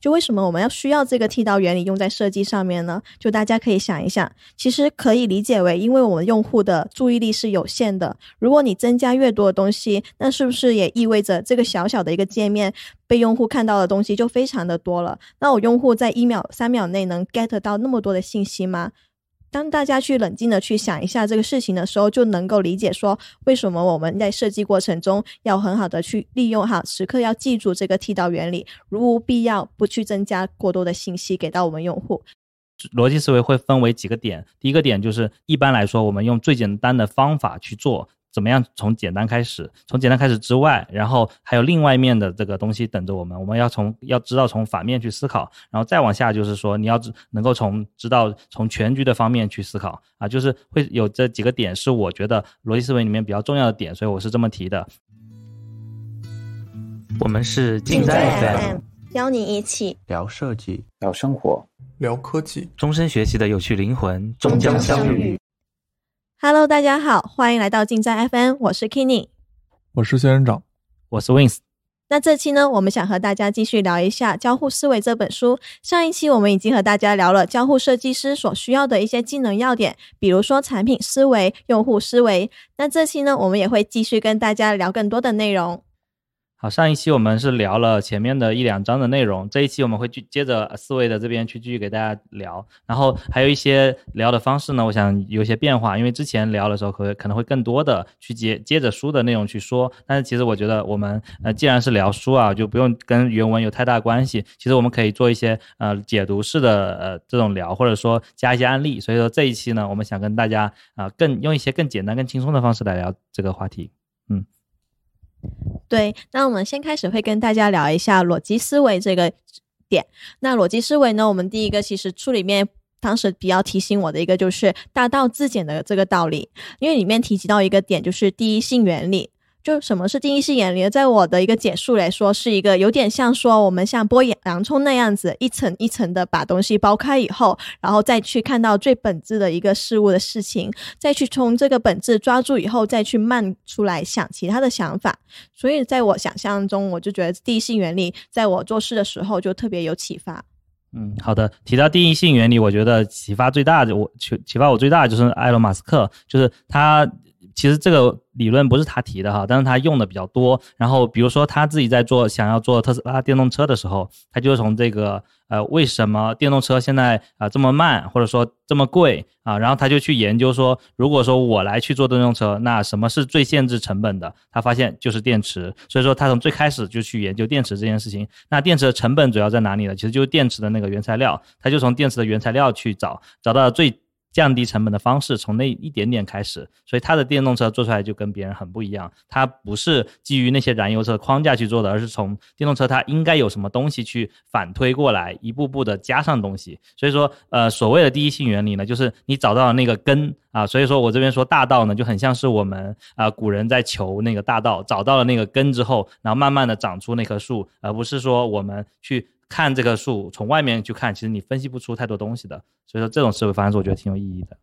就为什么我们要需要这个剃刀原理用在设计上面呢？就大家可以想一想，其实可以理解为，因为我们用户的注意力是有限的，如果你增加越多的东西，那是不是也意味着这个小小的一个界面被用户看到的东西就非常的多了？那我用户在一秒、三秒内能 get 到那么多的信息吗？当大家去冷静的去想一下这个事情的时候，就能够理解说为什么我们在设计过程中要很好的去利用哈，时刻要记住这个剃刀原理，如无必要不去增加过多的信息给到我们用户。逻辑思维会分为几个点，第一个点就是一般来说，我们用最简单的方法去做。怎么样从简单开始？从简单开始之外，然后还有另外一面的这个东西等着我们。我们要从要知道从反面去思考，然后再往下就是说你要能够从知道从全局的方面去思考啊，就是会有这几个点是我觉得逻辑思维里面比较重要的点，所以我是这么提的。我们是竞在 FM，邀你一起聊设计、聊生活、聊科技，终身学习的有趣灵魂终将相遇。Hello，大家好，欢迎来到进站 FM，我是 Kenny，我是仙人掌，我是 Wins。那这期呢，我们想和大家继续聊一下《交互思维》这本书。上一期我们已经和大家聊了交互设计师所需要的一些技能要点，比如说产品思维、用户思维。那这期呢，我们也会继续跟大家聊更多的内容。好，上一期我们是聊了前面的一两章的内容，这一期我们会去接着四位的这边去继续给大家聊，然后还有一些聊的方式呢，我想有些变化，因为之前聊的时候可可能会更多的去接接着书的内容去说，但是其实我觉得我们呃既然是聊书啊，就不用跟原文有太大关系，其实我们可以做一些呃解读式的呃这种聊，或者说加一些案例，所以说这一期呢，我们想跟大家啊更用一些更简单、更轻松的方式来聊这个话题，嗯。对，那我们先开始会跟大家聊一下逻辑思维这个点。那逻辑思维呢，我们第一个其实书里面当时比较提醒我的一个就是大道至简的这个道理，因为里面提及到一个点就是第一性原理。就什么是定义性原理？在我的一个解述来说，是一个有点像说我们像剥洋葱那样子，一层一层的把东西剥开以后，然后再去看到最本质的一个事物的事情，再去从这个本质抓住以后，再去慢出来想其他的想法。所以在我想象中，我就觉得第一性原理在我做事的时候就特别有启发。嗯，好的。提到定义性原理，我觉得启发最大的，我启启发我最大的就是埃隆·马斯克，就是他。其实这个理论不是他提的哈，但是他用的比较多。然后比如说他自己在做想要做特斯拉电动车的时候，他就从这个呃为什么电动车现在啊这么慢，或者说这么贵啊，然后他就去研究说，如果说我来去做电动车，那什么是最限制成本的？他发现就是电池。所以说他从最开始就去研究电池这件事情。那电池的成本主要在哪里呢？其实就是电池的那个原材料，他就从电池的原材料去找，找到最。降低成本的方式，从那一点点开始，所以它的电动车做出来就跟别人很不一样。它不是基于那些燃油车框架去做的，而是从电动车它应该有什么东西去反推过来，一步步的加上东西。所以说，呃，所谓的第一性原理呢，就是你找到了那个根啊。所以说我这边说大道呢，就很像是我们啊古人在求那个大道，找到了那个根之后，然后慢慢的长出那棵树，而不是说我们去。看这棵树，从外面去看，其实你分析不出太多东西的。所以说，这种思维方式我觉得挺有意义的。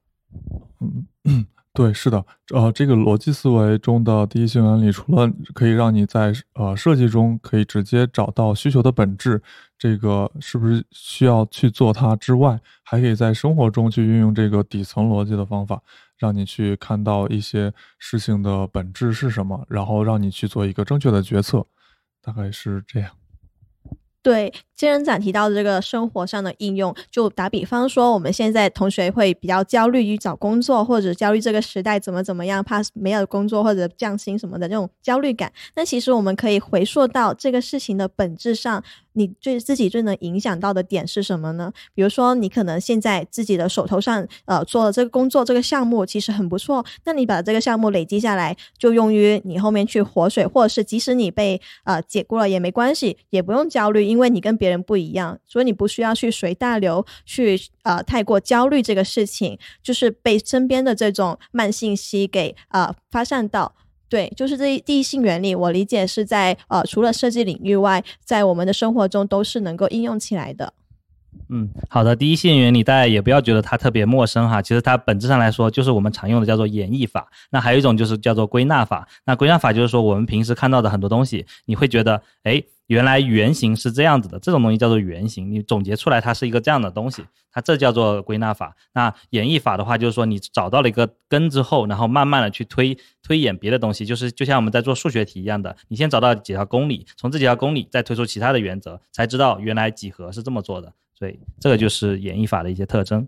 嗯，对，是的。呃，这个逻辑思维中的第一性原理，除了可以让你在呃设计中可以直接找到需求的本质，这个是不是需要去做它之外，还可以在生活中去运用这个底层逻辑的方法，让你去看到一些事情的本质是什么，然后让你去做一个正确的决策。大概是这样。对，金人展提到的这个生活上的应用，就打比方说，我们现在同学会比较焦虑于找工作，或者焦虑这个时代怎么怎么样，怕没有工作或者降薪什么的这种焦虑感。那其实我们可以回溯到这个事情的本质上。你最自己最能影响到的点是什么呢？比如说，你可能现在自己的手头上，呃，做的这个工作这个项目其实很不错，那你把这个项目累积下来，就用于你后面去活水，或者是即使你被呃解雇了也没关系，也不用焦虑，因为你跟别人不一样，所以你不需要去随大流，去呃太过焦虑这个事情，就是被身边的这种慢信息给呃发散到。对，就是这一第一性原理，我理解是在呃，除了设计领域外，在我们的生活中都是能够应用起来的。嗯，好的，第一性原理大家也不要觉得它特别陌生哈，其实它本质上来说就是我们常用的叫做演绎法。那还有一种就是叫做归纳法。那归纳法就是说我们平时看到的很多东西，你会觉得，哎。原来原型是这样子的，这种东西叫做原型，你总结出来它是一个这样的东西，它这叫做归纳法。那演绎法的话，就是说你找到了一个根之后，然后慢慢的去推推演别的东西，就是就像我们在做数学题一样的，你先找到几条公理，从这几条公理再推出其他的原则，才知道原来几何是这么做的。所以这个就是演绎法的一些特征。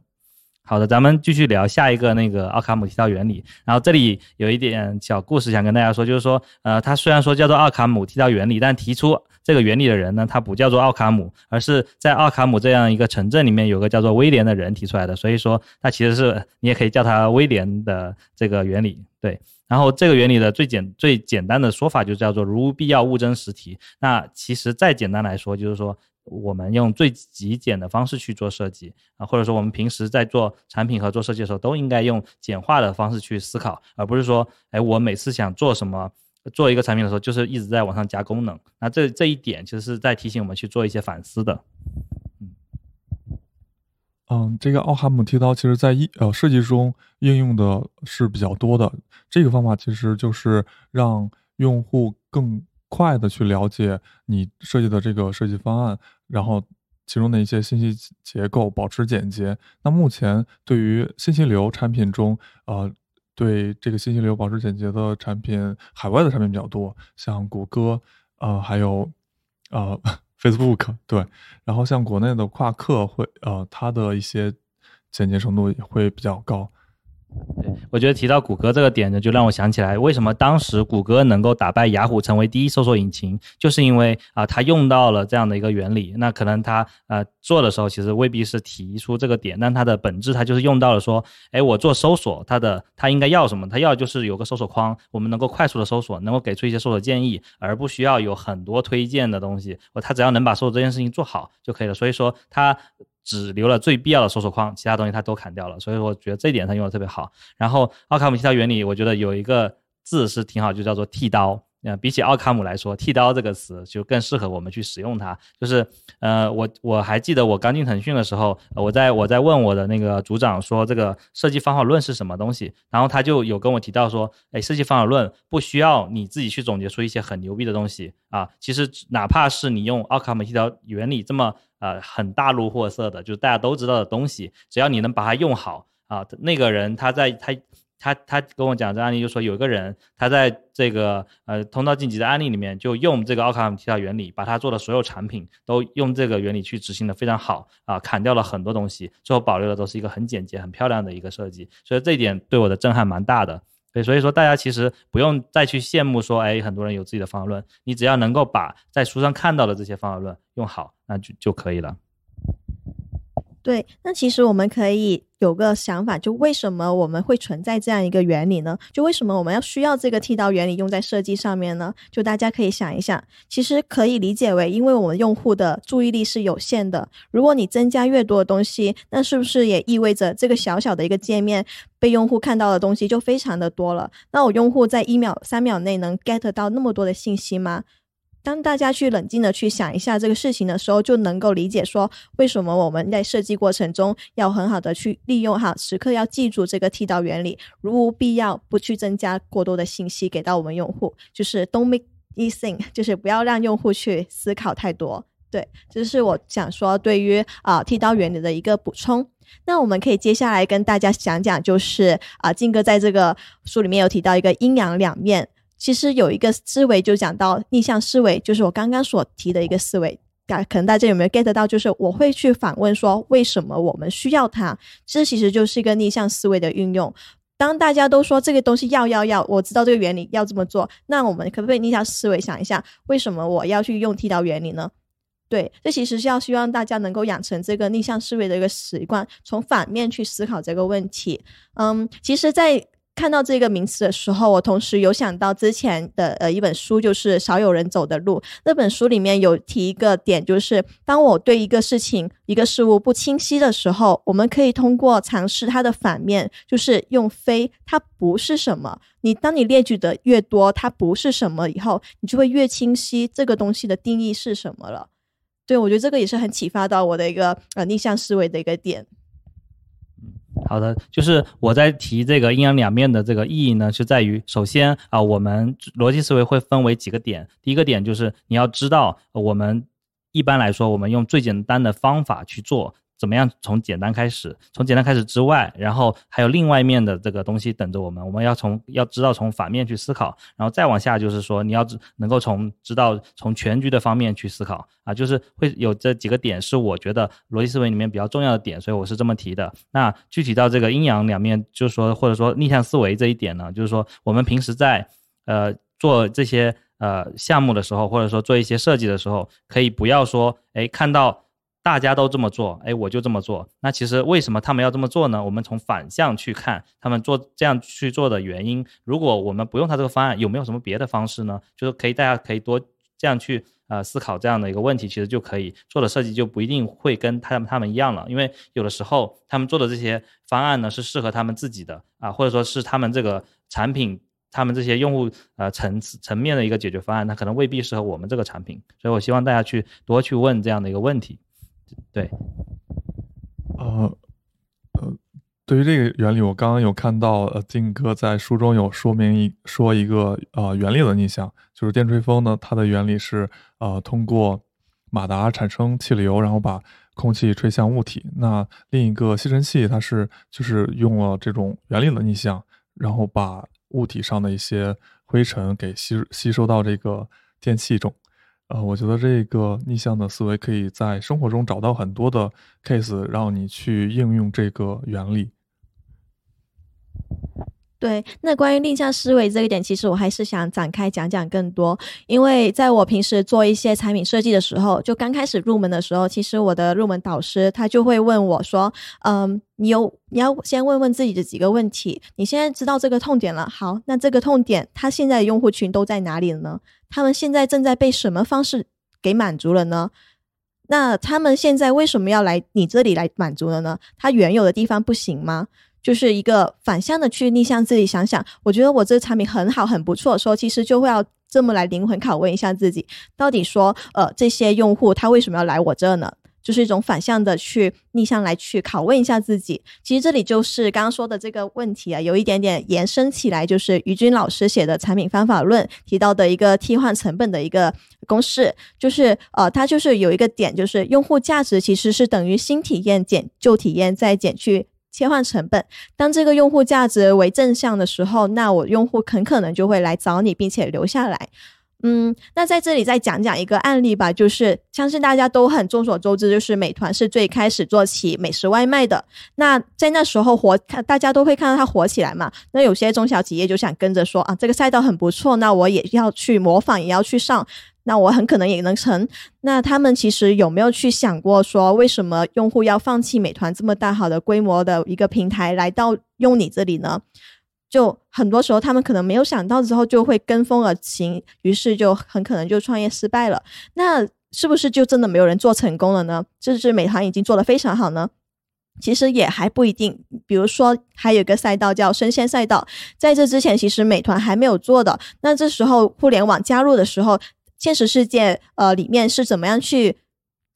好的，咱们继续聊下一个那个奥卡姆剃刀原理。然后这里有一点小故事想跟大家说，就是说，呃，它虽然说叫做奥卡姆剃刀原理，但提出这个原理的人呢，他不叫做奥卡姆，而是在奥卡姆这样一个城镇里面有个叫做威廉的人提出来的。所以说，他其实是你也可以叫他威廉的这个原理。对，然后这个原理的最简最简单的说法就叫做如无必要勿增实体。那其实再简单来说，就是说。我们用最极简的方式去做设计啊，或者说我们平时在做产品和做设计的时候，都应该用简化的方式去思考，而不是说，哎，我每次想做什么，做一个产品的时候，就是一直在往上加功能。那这这一点其实是在提醒我们去做一些反思的。嗯，这个奥哈姆剃刀其实在一呃设计中应用的是比较多的。这个方法其实就是让用户更。快的去了解你设计的这个设计方案，然后其中的一些信息结构保持简洁。那目前对于信息流产品中，呃，对这个信息流保持简洁的产品，海外的产品比较多，像谷歌，呃，还有呃 Facebook，对。然后像国内的夸克会，呃，它的一些简洁程度也会比较高。对，我觉得提到谷歌这个点呢，就让我想起来，为什么当时谷歌能够打败雅虎成为第一搜索引擎，就是因为啊，它用到了这样的一个原理。那可能它呃做的时候，其实未必是提出这个点，但它的本质它就是用到了说，哎，我做搜索，它的它应该要什么？它要就是有个搜索框，我们能够快速的搜索，能够给出一些搜索建议，而不需要有很多推荐的东西。我它只要能把搜索这件事情做好就可以了。所以说它。只留了最必要的搜索框，其他东西他都砍掉了，所以我觉得这一点它用的特别好。然后奥卡姆剃刀原理，我觉得有一个字是挺好，就叫做剃刀。呃，比起奥卡姆来说，剃刀这个词就更适合我们去使用它。就是呃，我我还记得我刚进腾讯的时候，我在我在问我的那个组长说这个设计方法论是什么东西，然后他就有跟我提到说，哎，设计方法论不需要你自己去总结出一些很牛逼的东西啊，其实哪怕是你用奥卡姆剃刀原理这么。呃，很大路货色的，就是大家都知道的东西，只要你能把它用好啊，那个人他在他他他跟我讲这案例，就说有一个人他在这个呃通道晋级的案例里面，就用这个奥卡姆提到原理，把他做的所有产品都用这个原理去执行的非常好啊，砍掉了很多东西，最后保留的都是一个很简洁、很漂亮的一个设计，所以这一点对我的震撼蛮大的。对，所以说大家其实不用再去羡慕说，哎，很多人有自己的方法论，你只要能够把在书上看到的这些方法论用好，那就就可以了。对，那其实我们可以有个想法，就为什么我们会存在这样一个原理呢？就为什么我们要需要这个剃刀原理用在设计上面呢？就大家可以想一想，其实可以理解为，因为我们用户的注意力是有限的，如果你增加越多的东西，那是不是也意味着这个小小的一个界面被用户看到的东西就非常的多了？那我用户在一秒、三秒内能 get 到那么多的信息吗？当大家去冷静的去想一下这个事情的时候，就能够理解说为什么我们在设计过程中要很好的去利用哈，时刻要记住这个剃刀原理，如无必要不去增加过多的信息给到我们用户，就是 don't make e think，就是不要让用户去思考太多。对，这是我想说对于啊剃刀原理的一个补充。那我们可以接下来跟大家讲讲，就是啊金哥在这个书里面有提到一个阴阳两面。其实有一个思维就讲到逆向思维，就是我刚刚所提的一个思维。大可能大家有没有 get 到？就是我会去反问说，为什么我们需要它？这其实就是一个逆向思维的运用。当大家都说这个东西要要要，我知道这个原理要这么做，那我们可不可以逆向思维想一下，为什么我要去用剃刀原理呢？对，这其实是要希望大家能够养成这个逆向思维的一个习惯，从反面去思考这个问题。嗯，其实，在看到这个名词的时候，我同时有想到之前的呃一本书，就是《少有人走的路》。那本书里面有提一个点，就是当我对一个事情、一个事物不清晰的时候，我们可以通过尝试它的反面，就是用非它不是什么。你当你列举的越多，它不是什么以后，你就会越清晰这个东西的定义是什么了。对我觉得这个也是很启发到我的一个呃逆向思维的一个点。好的，就是我在提这个阴阳两面的这个意义呢，是在于首先啊，我们逻辑思维会分为几个点。第一个点就是你要知道，我们一般来说，我们用最简单的方法去做。怎么样从简单开始？从简单开始之外，然后还有另外一面的这个东西等着我们。我们要从要知道从反面去思考，然后再往下就是说你要能够从知道从全局的方面去思考啊，就是会有这几个点是我觉得逻辑思维里面比较重要的点，所以我是这么提的。那具体到这个阴阳两面，就是说或者说逆向思维这一点呢，就是说我们平时在呃做这些呃项目的时候，或者说做一些设计的时候，可以不要说哎看到。大家都这么做，哎，我就这么做。那其实为什么他们要这么做呢？我们从反向去看他们做这样去做的原因。如果我们不用他这个方案，有没有什么别的方式呢？就是可以，大家可以多这样去呃思考这样的一个问题，其实就可以做的设计就不一定会跟他们他们一样了。因为有的时候他们做的这些方案呢是适合他们自己的啊，或者说是他们这个产品，他们这些用户呃层次层面的一个解决方案，那可能未必适合我们这个产品。所以我希望大家去多去问这样的一个问题。对，呃，呃，对于这个原理，我刚刚有看到，呃，静哥在书中有说明一说一个呃原理的逆向，就是电吹风呢，它的原理是呃通过马达产生气流，然后把空气吹向物体。那另一个吸尘器，它是就是用了这种原理的逆向，然后把物体上的一些灰尘给吸吸收到这个电器中。呃，我觉得这个逆向的思维可以在生活中找到很多的 case，让你去应用这个原理。对，那关于逆向思维这一点，其实我还是想展开讲讲更多。因为在我平时做一些产品设计的时候，就刚开始入门的时候，其实我的入门导师他就会问我说：“嗯，你有你要先问问自己的几个问题。你现在知道这个痛点了，好，那这个痛点它现在的用户群都在哪里了呢？他们现在正在被什么方式给满足了呢？那他们现在为什么要来你这里来满足了呢？他原有的地方不行吗？”就是一个反向的去逆向自己想想，我觉得我这个产品很好很不错说，其实就会要这么来灵魂拷问一下自己，到底说呃这些用户他为什么要来我这呢？就是一种反向的去逆向来去拷问一下自己。其实这里就是刚刚说的这个问题啊，有一点点延伸起来，就是于军老师写的产品方法论提到的一个替换成本的一个公式，就是呃它就是有一个点，就是用户价值其实是等于新体验减旧体验再减去。切换成本，当这个用户价值为正向的时候，那我用户很可能就会来找你，并且留下来。嗯，那在这里再讲讲一个案例吧，就是相信大家都很众所周知，就是美团是最开始做起美食外卖的。那在那时候火，大家都会看到它火起来嘛。那有些中小企业就想跟着说啊，这个赛道很不错，那我也要去模仿，也要去上。那我很可能也能成。那他们其实有没有去想过，说为什么用户要放弃美团这么大好的规模的一个平台，来到用你这里呢？就很多时候他们可能没有想到，之后就会跟风而行，于是就很可能就创业失败了。那是不是就真的没有人做成功了呢？这是美团已经做得非常好呢？其实也还不一定。比如说，还有一个赛道叫生鲜赛道，在这之前其实美团还没有做的。那这时候互联网加入的时候。现实世界，呃，里面是怎么样去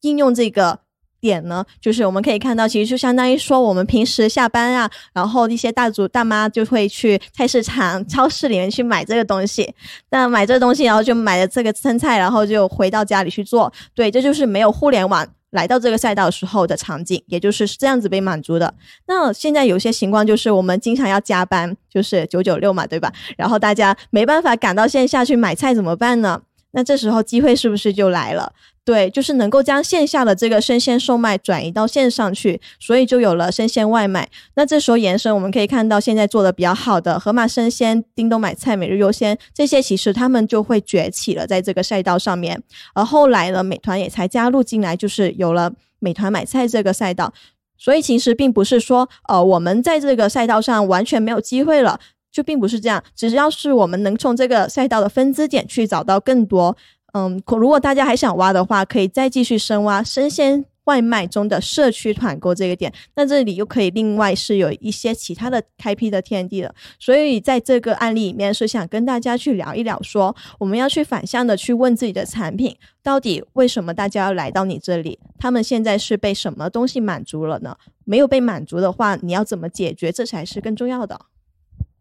应用这个点呢？就是我们可以看到，其实就相当于说，我们平时下班啊，然后一些大族大妈就会去菜市场、超市里面去买这个东西。那买这个东西，然后就买了这个生菜，然后就回到家里去做。对，这就是没有互联网来到这个赛道时候的场景，也就是这样子被满足的。那现在有些情况就是，我们经常要加班，就是九九六嘛，对吧？然后大家没办法赶到线下去买菜，怎么办呢？那这时候机会是不是就来了？对，就是能够将线下的这个生鲜售卖转移到线上去，所以就有了生鲜外卖。那这时候延伸，我们可以看到现在做的比较好的盒马生鲜、叮咚买菜、每日优鲜这些，其实他们就会崛起了在这个赛道上面。而后来呢，美团也才加入进来，就是有了美团买菜这个赛道。所以其实并不是说，呃，我们在这个赛道上完全没有机会了。就并不是这样，只要是我们能从这个赛道的分支点去找到更多，嗯，如果大家还想挖的话，可以再继续深挖生鲜外卖中的社区团购这个点，那这里又可以另外是有一些其他的开辟的天地了。所以在这个案例里面，是想跟大家去聊一聊，说我们要去反向的去问自己的产品，到底为什么大家要来到你这里？他们现在是被什么东西满足了呢？没有被满足的话，你要怎么解决？这才是更重要的。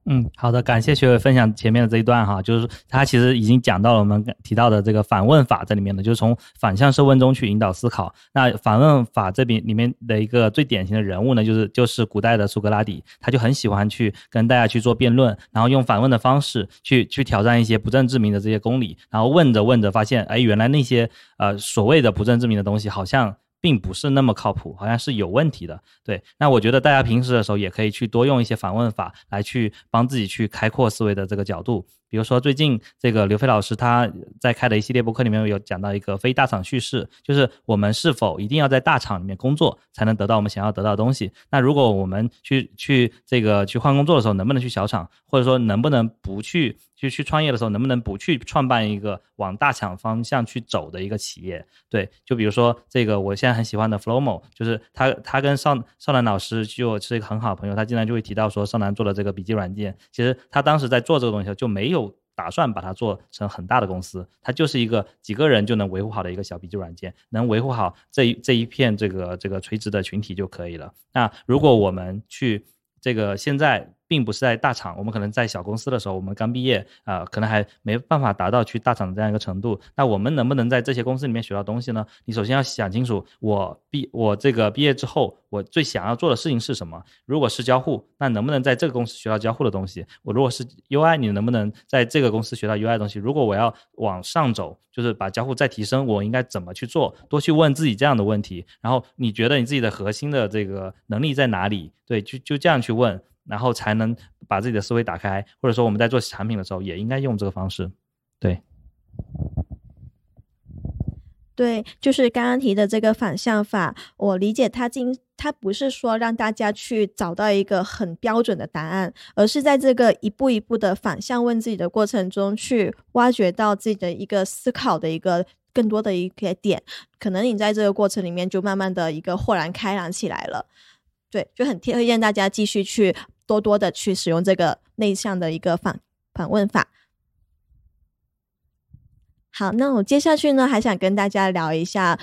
嗯，好的，感谢学伟分享前面的这一段哈，就是他其实已经讲到了我们提到的这个反问法在里面的，就是从反向设问中去引导思考。那反问法这边里面的一个最典型的人物呢，就是就是古代的苏格拉底，他就很喜欢去跟大家去做辩论，然后用反问的方式去去挑战一些不证自明的这些公理，然后问着问着发现，哎，原来那些呃所谓的不证自明的东西好像。并不是那么靠谱，好像是有问题的。对，那我觉得大家平时的时候也可以去多用一些反问法来去帮自己去开阔思维的这个角度。比如说，最近这个刘飞老师他在开的一系列博客里面有讲到一个非大厂叙事，就是我们是否一定要在大厂里面工作才能得到我们想要得到的东西？那如果我们去去这个去换工作的时候，能不能去小厂，或者说能不能不去去去创业的时候，能不能不去创办一个往大厂方向去走的一个企业？对，就比如说这个我现在很喜欢的 FloMo，就是他他跟少少南老师就是一个很好的朋友，他经常就会提到说少南做的这个笔记软件，其实他当时在做这个东西就没有。打算把它做成很大的公司，它就是一个几个人就能维护好的一个小笔记软件，能维护好这一这一片这个这个垂直的群体就可以了。那如果我们去这个现在。并不是在大厂，我们可能在小公司的时候，我们刚毕业啊，可能还没办法达到去大厂的这样一个程度。那我们能不能在这些公司里面学到东西呢？你首先要想清楚，我毕我这个毕业之后，我最想要做的事情是什么？如果是交互，那能不能在这个公司学到交互的东西？我如果是 UI，你能不能在这个公司学到 UI 的东西？如果我要往上走，就是把交互再提升，我应该怎么去做？多去问自己这样的问题。然后你觉得你自己的核心的这个能力在哪里？对，就就这样去问。然后才能把自己的思维打开，或者说我们在做产品的时候也应该用这个方式。对，对，就是刚刚提的这个反向法，我理解它经它不是说让大家去找到一个很标准的答案，而是在这个一步一步的反向问自己的过程中，去挖掘到自己的一个思考的一个更多的一个点，可能你在这个过程里面就慢慢的一个豁然开朗起来了。对，就很推荐大家继续去。多多的去使用这个内向的一个反反问法。好，那我接下去呢，还想跟大家聊一下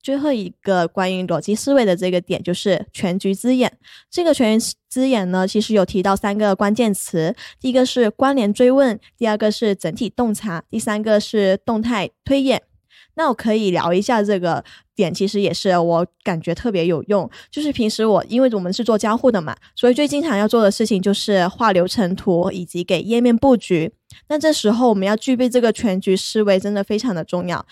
最后一个关于逻辑思维的这个点，就是全局之眼。这个全局之眼呢，其实有提到三个关键词：第一个是关联追问，第二个是整体洞察，第三个是动态推演。那我可以聊一下这个点，其实也是我感觉特别有用。就是平时我因为我们是做交互的嘛，所以最经常要做的事情就是画流程图以及给页面布局。那这时候我们要具备这个全局思维，真的非常的重要。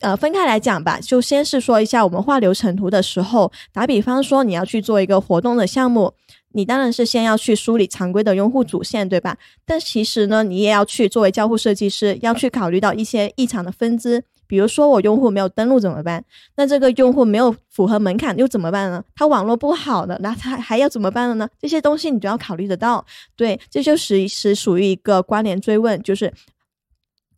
呃，分开来讲吧，就先是说一下我们画流程图的时候，打比方说你要去做一个活动的项目，你当然是先要去梳理常规的用户主线，对吧？但其实呢，你也要去作为交互设计师，要去考虑到一些异常的分支。比如说我用户没有登录怎么办？那这个用户没有符合门槛又怎么办呢？他网络不好的，那他还要怎么办了呢？这些东西你都要考虑得到。对，这就是是属于一个关联追问，就是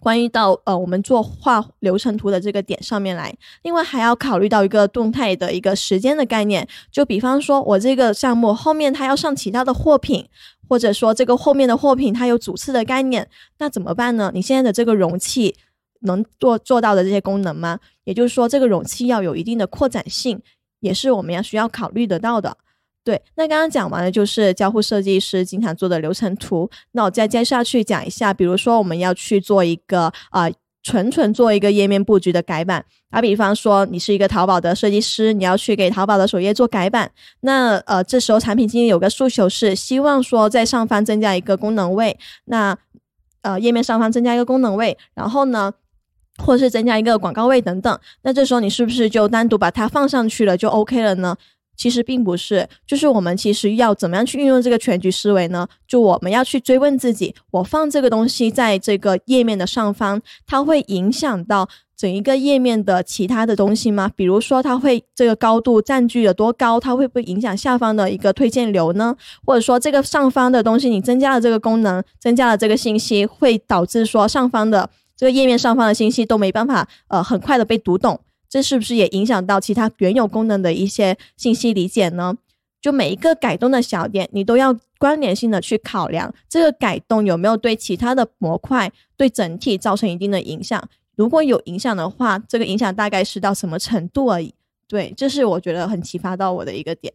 关于到呃我们做画流程图的这个点上面来。另外还要考虑到一个动态的一个时间的概念，就比方说我这个项目后面它要上其他的货品，或者说这个后面的货品它有主次的概念，那怎么办呢？你现在的这个容器。能做做到的这些功能吗？也就是说，这个容器要有一定的扩展性，也是我们要需要考虑得到的。对，那刚刚讲完了就是交互设计师经常做的流程图。那我再接下去讲一下，比如说我们要去做一个啊，纯纯做一个页面布局的改版。打比方说，你是一个淘宝的设计师，你要去给淘宝的首页做改版。那呃，这时候产品经理有个诉求是希望说在上方增加一个功能位，那呃，页面上方增加一个功能位，然后呢？或者是增加一个广告位等等，那这时候你是不是就单独把它放上去了就 OK 了呢？其实并不是，就是我们其实要怎么样去运用这个全局思维呢？就我们要去追问自己，我放这个东西在这个页面的上方，它会影响到整一个页面的其他的东西吗？比如说，它会这个高度占据了多高？它会不会影响下方的一个推荐流呢？或者说，这个上方的东西你增加了这个功能，增加了这个信息，会导致说上方的。这个页面上方的信息都没办法，呃，很快的被读懂，这是不是也影响到其他原有功能的一些信息理解呢？就每一个改动的小点，你都要关联性的去考量，这个改动有没有对其他的模块、对整体造成一定的影响？如果有影响的话，这个影响大概是到什么程度而已？对，这是我觉得很启发到我的一个点。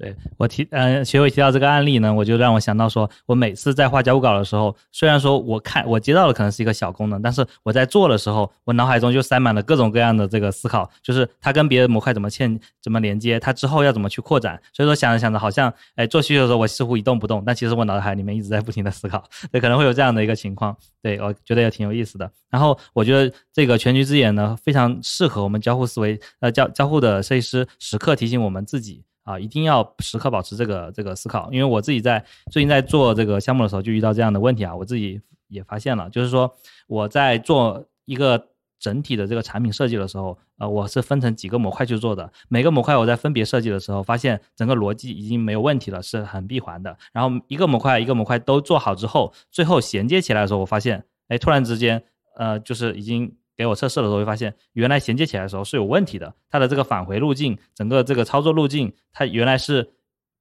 对我提，嗯，学伟提到这个案例呢，我就让我想到说，我每次在画交互稿的时候，虽然说我看我接到的可能是一个小功能，但是我在做的时候，我脑海中就塞满了各种各样的这个思考，就是它跟别的模块怎么嵌、怎么连接，它之后要怎么去扩展。所以说想着想着，好像哎做需求的时候我似乎一动不动，但其实我脑海里面一直在不停的思考，对，可能会有这样的一个情况。对我觉得也挺有意思的。然后我觉得这个全局之眼呢，非常适合我们交互思维，呃，交交互的设计师时刻提醒我们自己。啊，一定要时刻保持这个这个思考，因为我自己在最近在做这个项目的时候就遇到这样的问题啊，我自己也发现了，就是说我在做一个整体的这个产品设计的时候，呃，我是分成几个模块去做的，每个模块我在分别设计的时候，发现整个逻辑已经没有问题了，是很闭环的。然后一个模块一个模块都做好之后，最后衔接起来的时候，我发现，哎，突然之间，呃，就是已经。给我测试的时候会发现，原来衔接起来的时候是有问题的。它的这个返回路径，整个这个操作路径，它原来是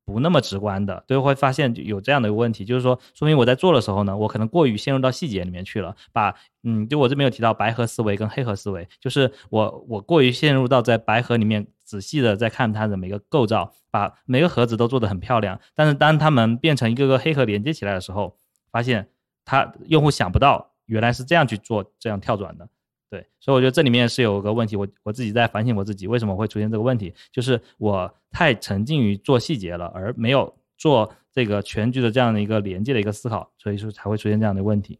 不那么直观的。对，会发现有这样的一个问题，就是说，说明我在做的时候呢，我可能过于陷入到细节里面去了。把，嗯，就我这边有提到白盒思维跟黑盒思维，就是我我过于陷入到在白盒里面仔细的在看它的每个构造，把每个盒子都做得很漂亮。但是当它们变成一个个黑盒连接起来的时候，发现它用户想不到原来是这样去做这样跳转的。对，所以我觉得这里面是有个问题，我我自己在反省我自己，为什么会出现这个问题，就是我太沉浸于做细节了，而没有做这个全局的这样的一个连接的一个思考，所以说才会出现这样的问题。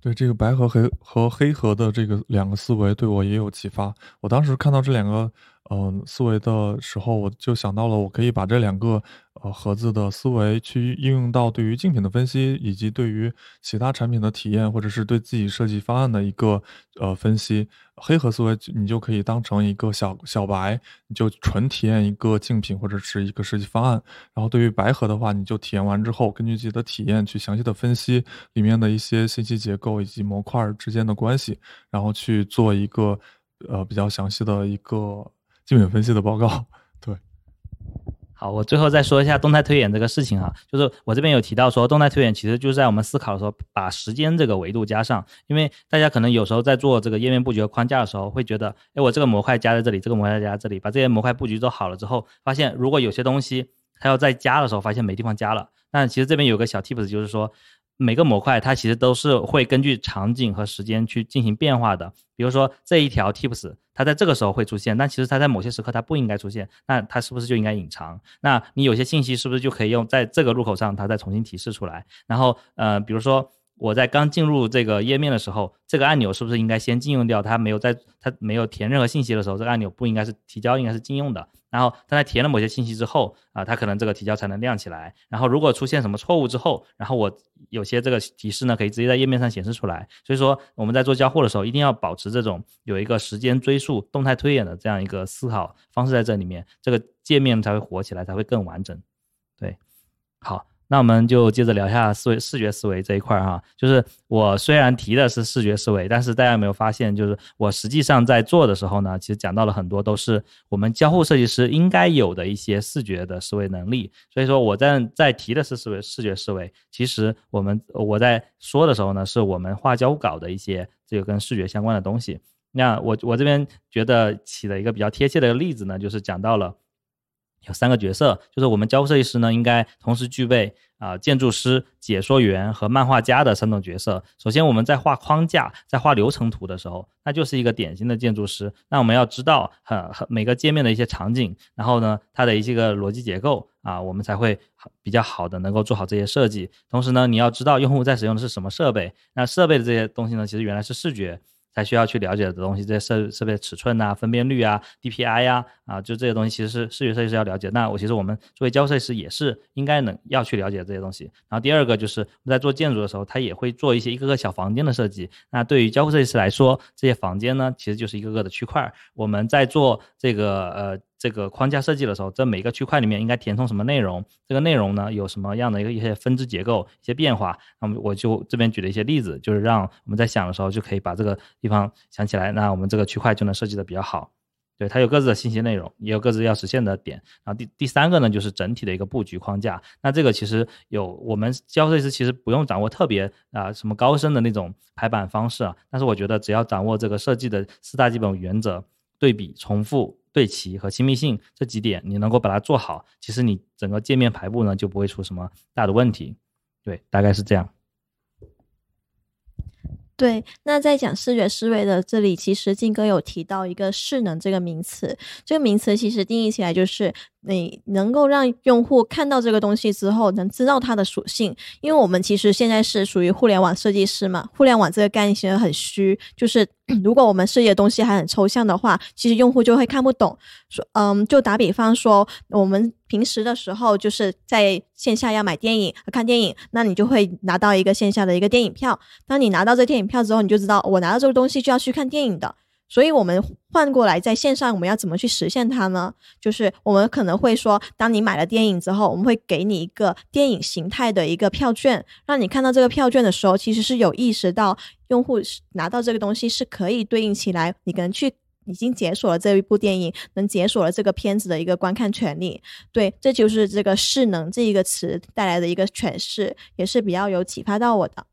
对这个白和黑和黑盒的这个两个思维，对我也有启发。我当时看到这两个。嗯，思维的时候，我就想到了，我可以把这两个呃盒子的思维去应用到对于竞品的分析，以及对于其他产品的体验，或者是对自己设计方案的一个呃分析。黑盒思维你就可以当成一个小小白，你就纯体验一个竞品或者是一个设计方案。然后对于白盒的话，你就体验完之后，根据自己的体验去详细的分析里面的一些信息结构以及模块之间的关系，然后去做一个呃比较详细的一个。竞品分析的报告，好，我最后再说一下动态推演这个事情啊，就是我这边有提到说，动态推演其实就是在我们思考的时候，把时间这个维度加上，因为大家可能有时候在做这个页面布局和框架的时候，会觉得，哎，我这个模块加在这里，这个模块加在这里，把这些模块布局都好了之后，发现如果有些东西它要再加的时候，发现没地方加了。那其实这边有个小 tips，就是说。每个模块它其实都是会根据场景和时间去进行变化的。比如说这一条 tips，它在这个时候会出现，但其实它在某些时刻它不应该出现，那它是不是就应该隐藏？那你有些信息是不是就可以用在这个入口上，它再重新提示出来？然后呃，比如说。我在刚进入这个页面的时候，这个按钮是不是应该先禁用掉？它没有在它没有填任何信息的时候，这个按钮不应该是提交，应该是禁用的。然后，当它填了某些信息之后，啊，它可能这个提交才能亮起来。然后，如果出现什么错误之后，然后我有些这个提示呢，可以直接在页面上显示出来。所以说，我们在做交互的时候，一定要保持这种有一个时间追溯、动态推演的这样一个思考方式在这里面，这个界面才会活起来，才会更完整。对，好。那我们就接着聊一下思维视觉思维这一块儿哈，就是我虽然提的是视觉思维，但是大家有没有发现，就是我实际上在做的时候呢，其实讲到了很多都是我们交互设计师应该有的一些视觉的思维能力。所以说我在在提的是思维视觉思维，其实我们我在说的时候呢，是我们画交互稿的一些这个跟视觉相关的东西。那我我这边觉得起了一个比较贴切的例子呢，就是讲到了。有三个角色，就是我们交互设计师呢，应该同时具备啊建筑师、解说员和漫画家的三种角色。首先，我们在画框架、在画流程图的时候，那就是一个典型的建筑师。那我们要知道很很每个界面的一些场景，然后呢，它的一些个逻辑结构啊，我们才会比较好的能够做好这些设计。同时呢，你要知道用户在使用的是什么设备，那设备的这些东西呢，其实原来是视觉。才需要去了解的东西，这些设设备尺寸呐、分辨率啊、DPI 呀，啊，就这些东西其实是视觉设计师要了解。那我其实我们作为交互设计师也是应该能要去了解这些东西。然后第二个就是在做建筑的时候，他也会做一些一个个小房间的设计。那对于交互设计师来说，这些房间呢，其实就是一个个的区块。我们在做这个呃这个框架设计的时候，这每个区块里面应该填充什么内容？这个内容呢有什么样的一个一些分支结构、一些变化？那么我就这边举了一些例子，就是让我们在想的时候就可以把这个地方想起来，那我们这个区块就能设计的比较好。对，它有各自的信息内容，也有各自要实现的点。然后第第三个呢，就是整体的一个布局框架。那这个其实有我们教设计师其实不用掌握特别啊什么高深的那种排版方式啊，但是我觉得只要掌握这个设计的四大基本原则：对比、重复。对齐和亲密性这几点，你能够把它做好，其实你整个界面排布呢就不会出什么大的问题。对，大概是这样。对，那在讲视觉思维的这里，其实金哥有提到一个势能这个名词，这个名词其实定义起来就是。你能够让用户看到这个东西之后，能知道它的属性，因为我们其实现在是属于互联网设计师嘛，互联网这个概念其实很虚，就是 如果我们设计的东西还很抽象的话，其实用户就会看不懂。说，嗯，就打比方说，我们平时的时候就是在线下要买电影看电影，那你就会拿到一个线下的一个电影票。当你拿到这电影票之后，你就知道我拿到这个东西就要去看电影的。所以，我们换过来，在线上我们要怎么去实现它呢？就是我们可能会说，当你买了电影之后，我们会给你一个电影形态的一个票券，让你看到这个票券的时候，其实是有意识到用户拿到这个东西是可以对应起来，你可能去已经解锁了这一部电影，能解锁了这个片子的一个观看权利。对，这就是这个势能这一个词带来的一个诠释，也是比较有启发到我的。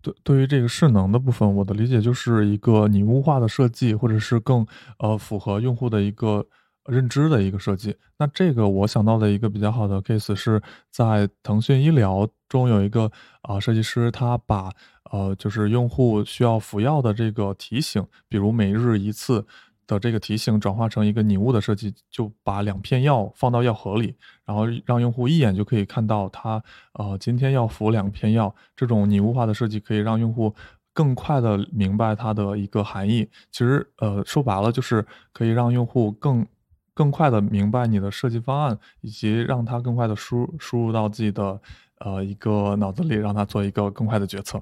对，对于这个势能的部分，我的理解就是一个拟物化的设计，或者是更呃符合用户的一个认知的一个设计。那这个我想到的一个比较好的 case 是在腾讯医疗中有一个啊设计师，他把呃就是用户需要服药的这个提醒，比如每日一次。的这个提醒转化成一个拟物的设计，就把两片药放到药盒里，然后让用户一眼就可以看到他呃今天要服两片药。这种拟物化的设计可以让用户更快的明白它的一个含义。其实呃说白了就是可以让用户更更快的明白你的设计方案，以及让他更快的输输入到自己的呃一个脑子里，让他做一个更快的决策。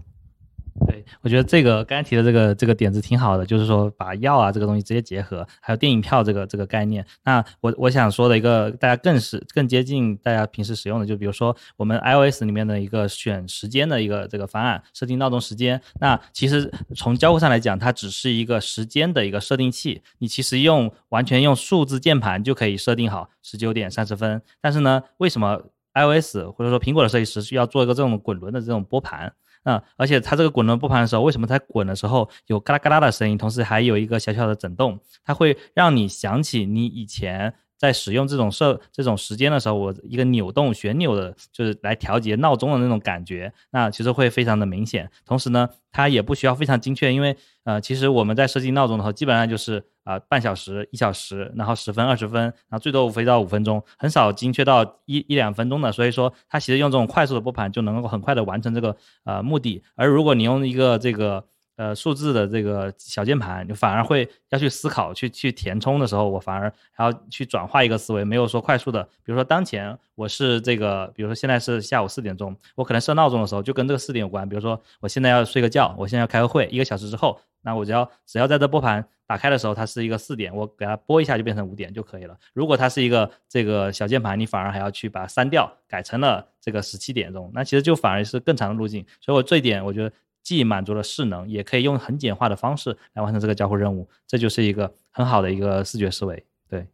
对，我觉得这个刚才提的这个这个点子挺好的，就是说把药啊这个东西直接结合，还有电影票这个这个概念。那我我想说的一个大家更是更接近大家平时使用的，就比如说我们 iOS 里面的一个选时间的一个这个方案，设定闹钟时间。那其实从交互上来讲，它只是一个时间的一个设定器，你其实用完全用数字键盘就可以设定好十九点三十分。但是呢，为什么 iOS 或者说苹果的设计师需要做一个这种滚轮的这种拨盘？嗯，而且它这个滚轮拨盘的时候，为什么在滚的时候有嘎啦嘎啦的声音，同时还有一个小小的震动？它会让你想起你以前在使用这种设这种时间的时候，我一个扭动旋钮的，就是来调节闹钟的那种感觉。那其实会非常的明显。同时呢，它也不需要非常精确，因为呃，其实我们在设计闹钟的时候，基本上就是。啊，半小时、一小时，然后十分、二十分，然后最多五飞到五分钟，很少精确到一一两分钟的。所以说，它其实用这种快速的拨盘就能够很快的完成这个呃目的。而如果你用一个这个呃数字的这个小键盘，你反而会要去思考、去去填充的时候，我反而还要去转化一个思维，没有说快速的。比如说当前我是这个，比如说现在是下午四点钟，我可能设闹钟的时候就跟这个四点有关。比如说我现在要睡个觉，我现在要开个会，一个小时之后。那我只要只要在这拨盘打开的时候，它是一个四点，我给它拨一下就变成五点就可以了。如果它是一个这个小键盘，你反而还要去把它删掉，改成了这个十七点钟，那其实就反而是更长的路径。所以我这一点我觉得既满足了势能，也可以用很简化的方式来完成这个交互任务，这就是一个很好的一个视觉思维。对，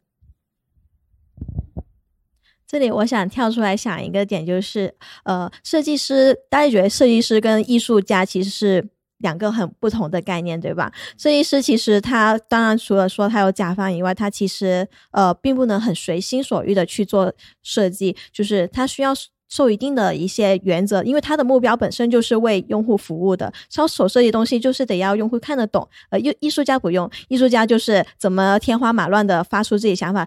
这里我想跳出来想一个点，就是呃，设计师，大家觉得设计师跟艺术家其实是。两个很不同的概念，对吧？设计师其实他当然除了说他有甲方以外，他其实呃并不能很随心所欲的去做设计，就是他需要受一定的一些原则，因为他的目标本身就是为用户服务的。他手设计东西就是得要用户看得懂，呃，艺艺术家不用，艺术家就是怎么天花马乱的发出自己想法。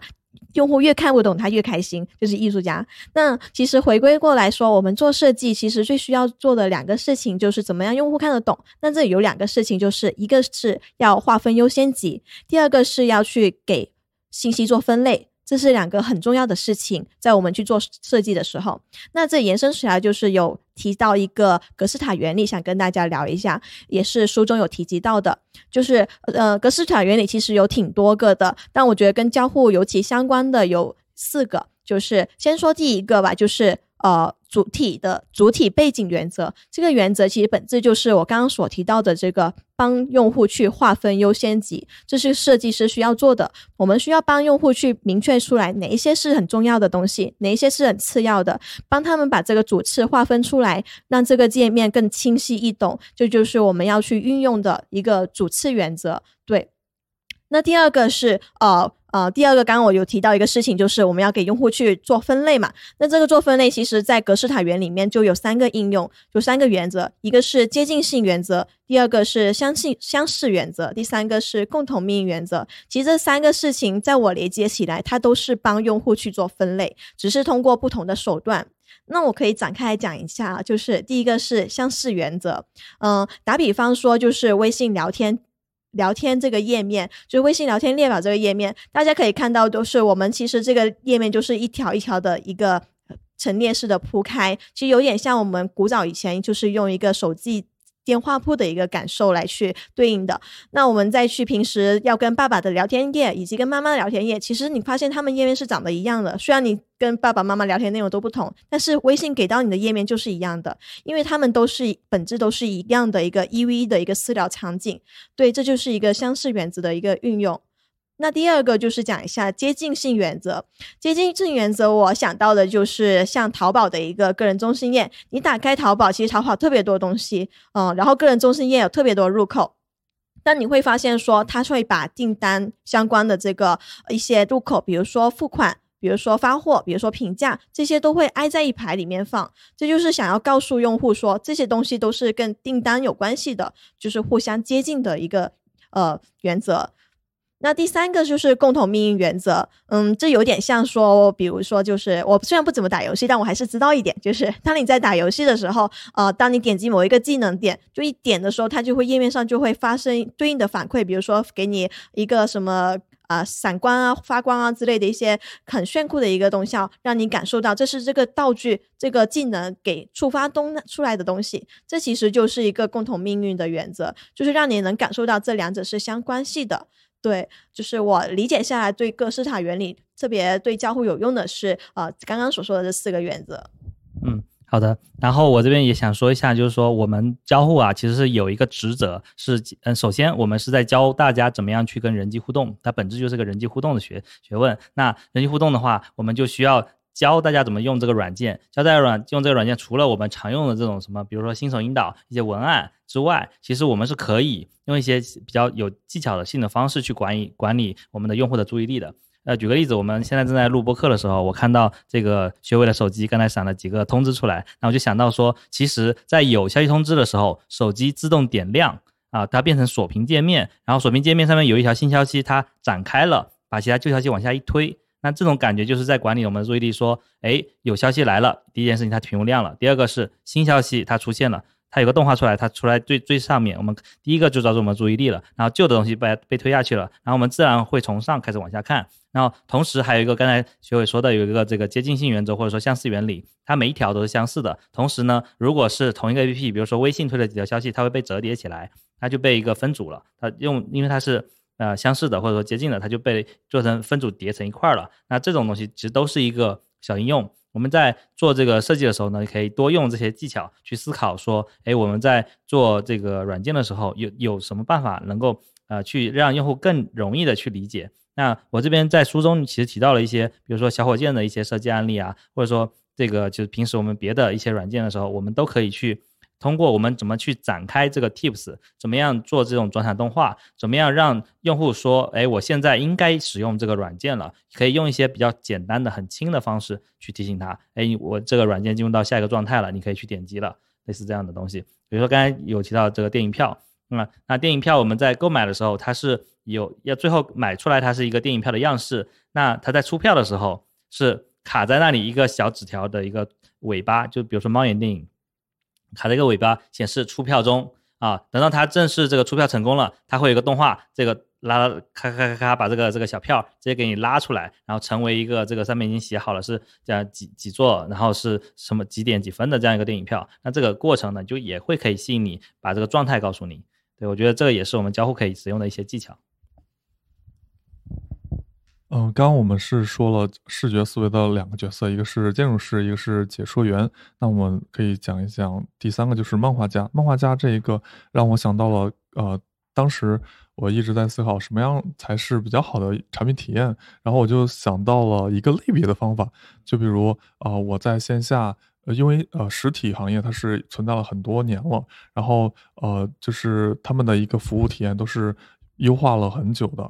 用户越看不懂，他越开心，就是艺术家。那其实回归过来说，我们做设计，其实最需要做的两个事情就是怎么样用户看得懂。那这里有两个事情，就是一个是要划分优先级，第二个是要去给信息做分类。这是两个很重要的事情，在我们去做设计的时候。那这延伸出来就是有提到一个格式塔原理，想跟大家聊一下，也是书中有提及到的，就是呃格式塔原理其实有挺多个的，但我觉得跟交互尤其相关的有四个，就是先说第一个吧，就是呃。主体的主体背景原则，这个原则其实本质就是我刚刚所提到的这个帮用户去划分优先级，这是设计师需要做的。我们需要帮用户去明确出来哪一些是很重要的东西，哪一些是很次要的，帮他们把这个主次划分出来，让这个界面更清晰易懂。这就是我们要去运用的一个主次原则。对，那第二个是呃。呃，第二个，刚刚我有提到一个事情，就是我们要给用户去做分类嘛。那这个做分类，其实在格式塔原里面就有三个应用，有三个原则，一个是接近性原则，第二个是相信相似原则，第三个是共同命运原则。其实这三个事情，在我理解起来，它都是帮用户去做分类，只是通过不同的手段。那我可以展开来讲一下，就是第一个是相似原则。嗯，打比方说，就是微信聊天。聊天这个页面，就微信聊天列表这个页面，大家可以看到，都是我们其实这个页面就是一条一条的一个陈列式的铺开，其实有点像我们古早以前就是用一个手机。电话簿的一个感受来去对应的，那我们再去平时要跟爸爸的聊天页以及跟妈妈的聊天页，其实你发现他们页面是长得一样的，虽然你跟爸爸妈妈聊天内容都不同，但是微信给到你的页面就是一样的，因为他们都是本质都是一样的一个一 v 的一个私聊场景，对，这就是一个相似原则的一个运用。那第二个就是讲一下接近性原则。接近性原则，我想到的就是像淘宝的一个个人中心页。你打开淘宝，其实淘宝特别多东西，嗯，然后个人中心页有特别多入口。但你会发现说，它会把订单相关的这个一些入口，比如说付款，比如说发货，比如说评价，这些都会挨在一排里面放。这就是想要告诉用户说，这些东西都是跟订单有关系的，就是互相接近的一个呃原则。那第三个就是共同命运原则，嗯，这有点像说，比如说，就是我虽然不怎么打游戏，但我还是知道一点，就是当你在打游戏的时候，呃，当你点击某一个技能点，就一点的时候，它就会页面上就会发生对应的反馈，比如说给你一个什么啊闪光啊、发光啊之类的一些很炫酷的一个东西，让你感受到这是这个道具、这个技能给触发东出来的东西，这其实就是一个共同命运的原则，就是让你能感受到这两者是相关系的。对，就是我理解下来，对各市场原理特别对交互有用的是，呃，刚刚所说的这四个原则。嗯，好的。然后我这边也想说一下，就是说我们交互啊，其实是有一个职责，是嗯，首先我们是在教大家怎么样去跟人机互动，它本质就是个人机互动的学学问。那人机互动的话，我们就需要。教大家怎么用这个软件，教大家软用这个软件，除了我们常用的这种什么，比如说新手引导一些文案之外，其实我们是可以用一些比较有技巧的性的方式去管理管理我们的用户的注意力的。呃，举个例子，我们现在正在录播课的时候，我看到这个学伟的手机刚才闪了几个通知出来，那我就想到说，其实在有消息通知的时候，手机自动点亮啊，它变成锁屏界面，然后锁屏界面上面有一条新消息，它展开了，把其他旧消息往下一推。那这种感觉就是在管理我们的注意力，说，哎，有消息来了，第一件事情它屏幕亮了，第二个是新消息它出现了，它有个动画出来，它出来最最上面，我们第一个就抓住我们注意力了，然后旧的东西被被推下去了，然后我们自然会从上开始往下看，然后同时还有一个刚才学伟说的有一个这个接近性原则或者说相似原理，它每一条都是相似的，同时呢，如果是同一个 APP，比如说微信推了几条消息，它会被折叠起来，它就被一个分组了，它用因为它是。呃，相似的或者说接近的，它就被做成分组叠成一块了。那这种东西其实都是一个小应用。我们在做这个设计的时候呢，可以多用这些技巧去思考，说，哎，我们在做这个软件的时候，有有什么办法能够呃去让用户更容易的去理解？那我这边在书中其实提到了一些，比如说小火箭的一些设计案例啊，或者说这个就是平时我们别的一些软件的时候，我们都可以去。通过我们怎么去展开这个 tips，怎么样做这种转场动画，怎么样让用户说，哎，我现在应该使用这个软件了，可以用一些比较简单的、很轻的方式去提醒他，哎，我这个软件进入到下一个状态了，你可以去点击了，类似这样的东西。比如说刚才有提到这个电影票，那那电影票我们在购买的时候，它是有要最后买出来，它是一个电影票的样式，那它在出票的时候是卡在那里一个小纸条的一个尾巴，就比如说猫眼电影。卡在一个尾巴，显示出票中啊。等到它正式这个出票成功了，它会有一个动画，这个拉咔咔咔咔把这个这个小票直接给你拉出来，然后成为一个这个上面已经写好了是这样几几座，然后是什么几点几分的这样一个电影票。那这个过程呢，就也会可以吸引你把这个状态告诉你。对我觉得这个也是我们交互可以使用的一些技巧。嗯，刚刚我们是说了视觉思维的两个角色，一个是建筑师，一个是解说员。那我们可以讲一讲第三个，就是漫画家。漫画家这一个让我想到了，呃，当时我一直在思考什么样才是比较好的产品体验，然后我就想到了一个类别的方法，就比如啊，我在线下，因为呃，实体行业它是存在了很多年了，然后呃，就是他们的一个服务体验都是优化了很久的。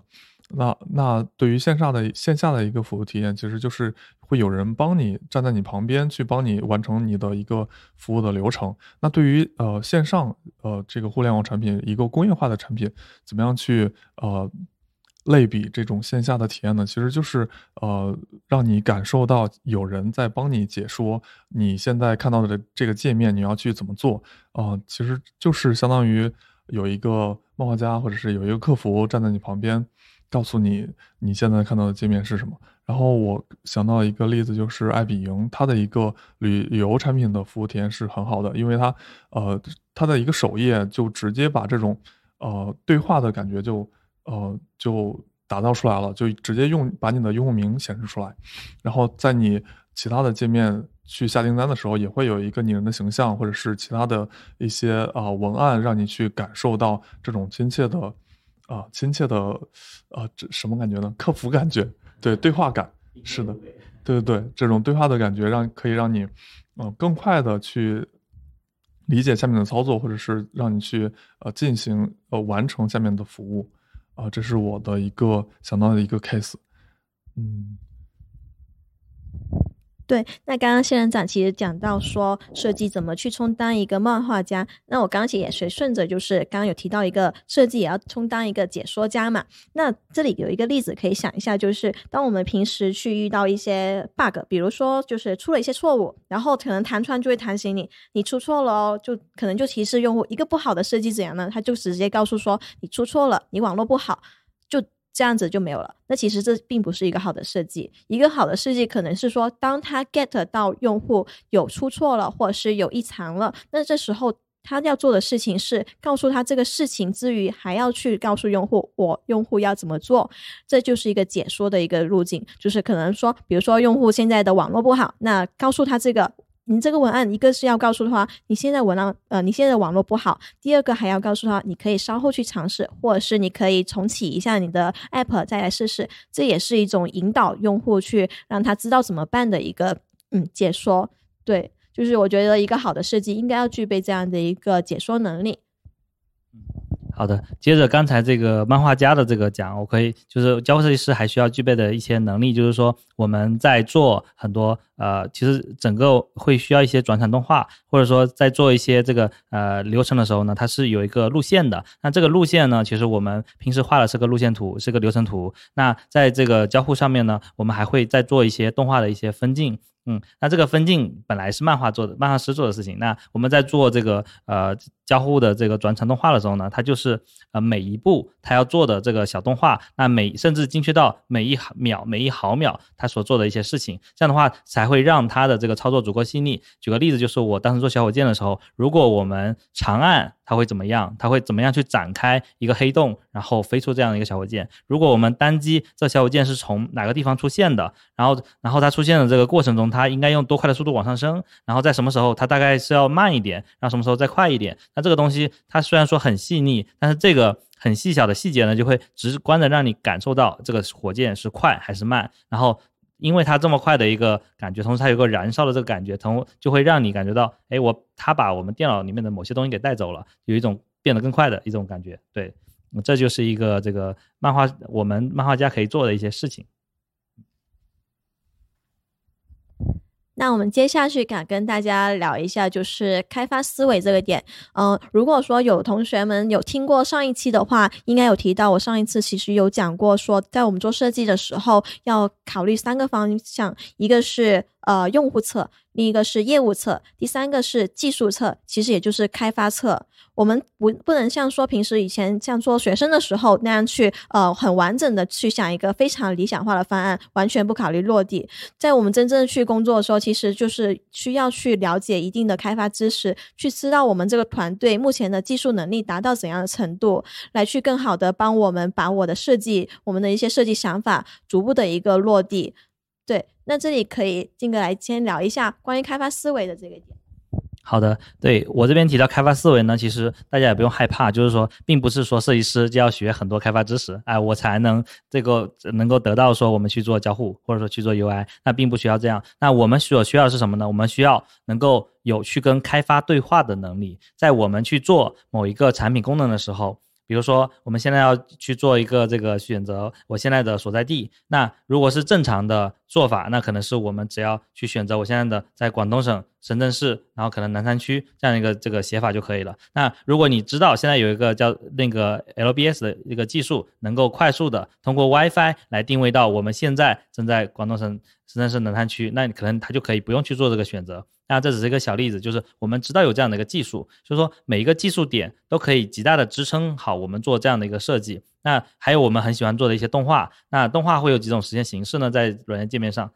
那那对于线上的线下的一个服务体验，其实就是会有人帮你站在你旁边去帮你完成你的一个服务的流程。那对于呃线上呃这个互联网产品一个工业化的产品，怎么样去呃类比这种线下的体验呢？其实就是呃让你感受到有人在帮你解说你现在看到的这个界面你要去怎么做啊，其实就是相当于有一个漫画家或者是有一个客服站在你旁边。告诉你你现在看到的界面是什么。然后我想到一个例子，就是爱彼迎，它的一个旅旅游产品的服务体验是很好的，因为它呃它的一个首页就直接把这种呃对话的感觉就呃就打造出来了，就直接用把你的用户名显示出来，然后在你其他的界面去下订单的时候，也会有一个拟人的形象或者是其他的一些啊文案，让你去感受到这种亲切的。啊，亲切的，啊，这什么感觉呢？客服感觉，对，对话感，是的，对对对，这种对话的感觉让可以让你，嗯，更快的去理解下面的操作，或者是让你去呃进行呃完成下面的服务，啊，这是我的一个想到的一个 case，嗯。对，那刚刚仙人掌其实讲到说设计怎么去充当一个漫画家，那我刚刚其实也随顺着，就是刚刚有提到一个设计也要充当一个解说家嘛。那这里有一个例子可以想一下，就是当我们平时去遇到一些 bug，比如说就是出了一些错误，然后可能弹窗就会弹醒你，你出错了哦，就可能就提示用户一个不好的设计怎样呢？他就直接告诉说你出错了，你网络不好，就。这样子就没有了。那其实这并不是一个好的设计。一个好的设计可能是说，当他 get 到用户有出错了，或者是有异常了，那这时候他要做的事情是告诉他这个事情之余，还要去告诉用户我用户要怎么做。这就是一个解说的一个路径，就是可能说，比如说用户现在的网络不好，那告诉他这个。你这个文案，一个是要告诉他你现在文案呃你现在网络不好，第二个还要告诉他你可以稍后去尝试，或者是你可以重启一下你的 app 再来试试，这也是一种引导用户去让他知道怎么办的一个嗯解说。对，就是我觉得一个好的设计应该要具备这样的一个解说能力。好的，接着刚才这个漫画家的这个讲，我可以就是交互设计师还需要具备的一些能力，就是说我们在做很多呃，其实整个会需要一些转场动画，或者说在做一些这个呃流程的时候呢，它是有一个路线的。那这个路线呢，其实我们平时画的是个路线图，是个流程图。那在这个交互上面呢，我们还会再做一些动画的一些分镜。嗯，那这个分镜本来是漫画做的，漫画师做的事情。那我们在做这个呃交互的这个转场动画的时候呢，它就是呃每一步它要做的这个小动画，那每甚至精确到每一秒每一毫秒它所做的一些事情，这样的话才会让它的这个操作足够细腻。举个例子，就是我当时做小火箭的时候，如果我们长按。它会怎么样？它会怎么样去展开一个黑洞，然后飞出这样的一个小火箭？如果我们单击这小火箭是从哪个地方出现的，然后，然后它出现的这个过程中，它应该用多快的速度往上升？然后在什么时候它大概是要慢一点，然后什么时候再快一点？那这个东西它虽然说很细腻，但是这个很细小的细节呢，就会直观的让你感受到这个火箭是快还是慢，然后。因为它这么快的一个感觉，同时它有个燃烧的这个感觉，同就会让你感觉到，哎，我它把我们电脑里面的某些东西给带走了，有一种变得更快的一种感觉。对，这就是一个这个漫画我们漫画家可以做的一些事情。那我们接下去敢跟大家聊一下，就是开发思维这个点。嗯，如果说有同学们有听过上一期的话，应该有提到我上一次其实有讲过，说在我们做设计的时候要考虑三个方向，一个是。呃用户侧，另一个是业务侧，第三个是技术侧，其实也就是开发侧。我们不不能像说平时以前像做学生的时候那样去呃很完整的去想一个非常理想化的方案，完全不考虑落地。在我们真正去工作的时候，其实就是需要去了解一定的开发知识，去知道我们这个团队目前的技术能力达到怎样的程度，来去更好的帮我们把我的设计、我们的一些设计想法逐步的一个落地。对，那这里可以金哥来先聊一下关于开发思维的这个点。好的，对我这边提到开发思维呢，其实大家也不用害怕，就是说，并不是说设计师就要学很多开发知识，哎，我才能这个能够得到说我们去做交互或者说去做 UI，那并不需要这样。那我们所需要的是什么呢？我们需要能够有去跟开发对话的能力，在我们去做某一个产品功能的时候。比如说，我们现在要去做一个这个选择我现在的所在地。那如果是正常的做法，那可能是我们只要去选择我现在的在广东省深圳市，然后可能南山区这样一个这个写法就可以了。那如果你知道现在有一个叫那个 LBS 的一个技术，能够快速的通过 WiFi 来定位到我们现在正在广东省深圳市南山区，那你可能它就可以不用去做这个选择。那这只是一个小例子，就是我们知道有这样的一个技术，就是说每一个技术点都可以极大的支撑好我们做这样的一个设计。那还有我们很喜欢做的一些动画，那动画会有几种实现形式呢？在软件界面上，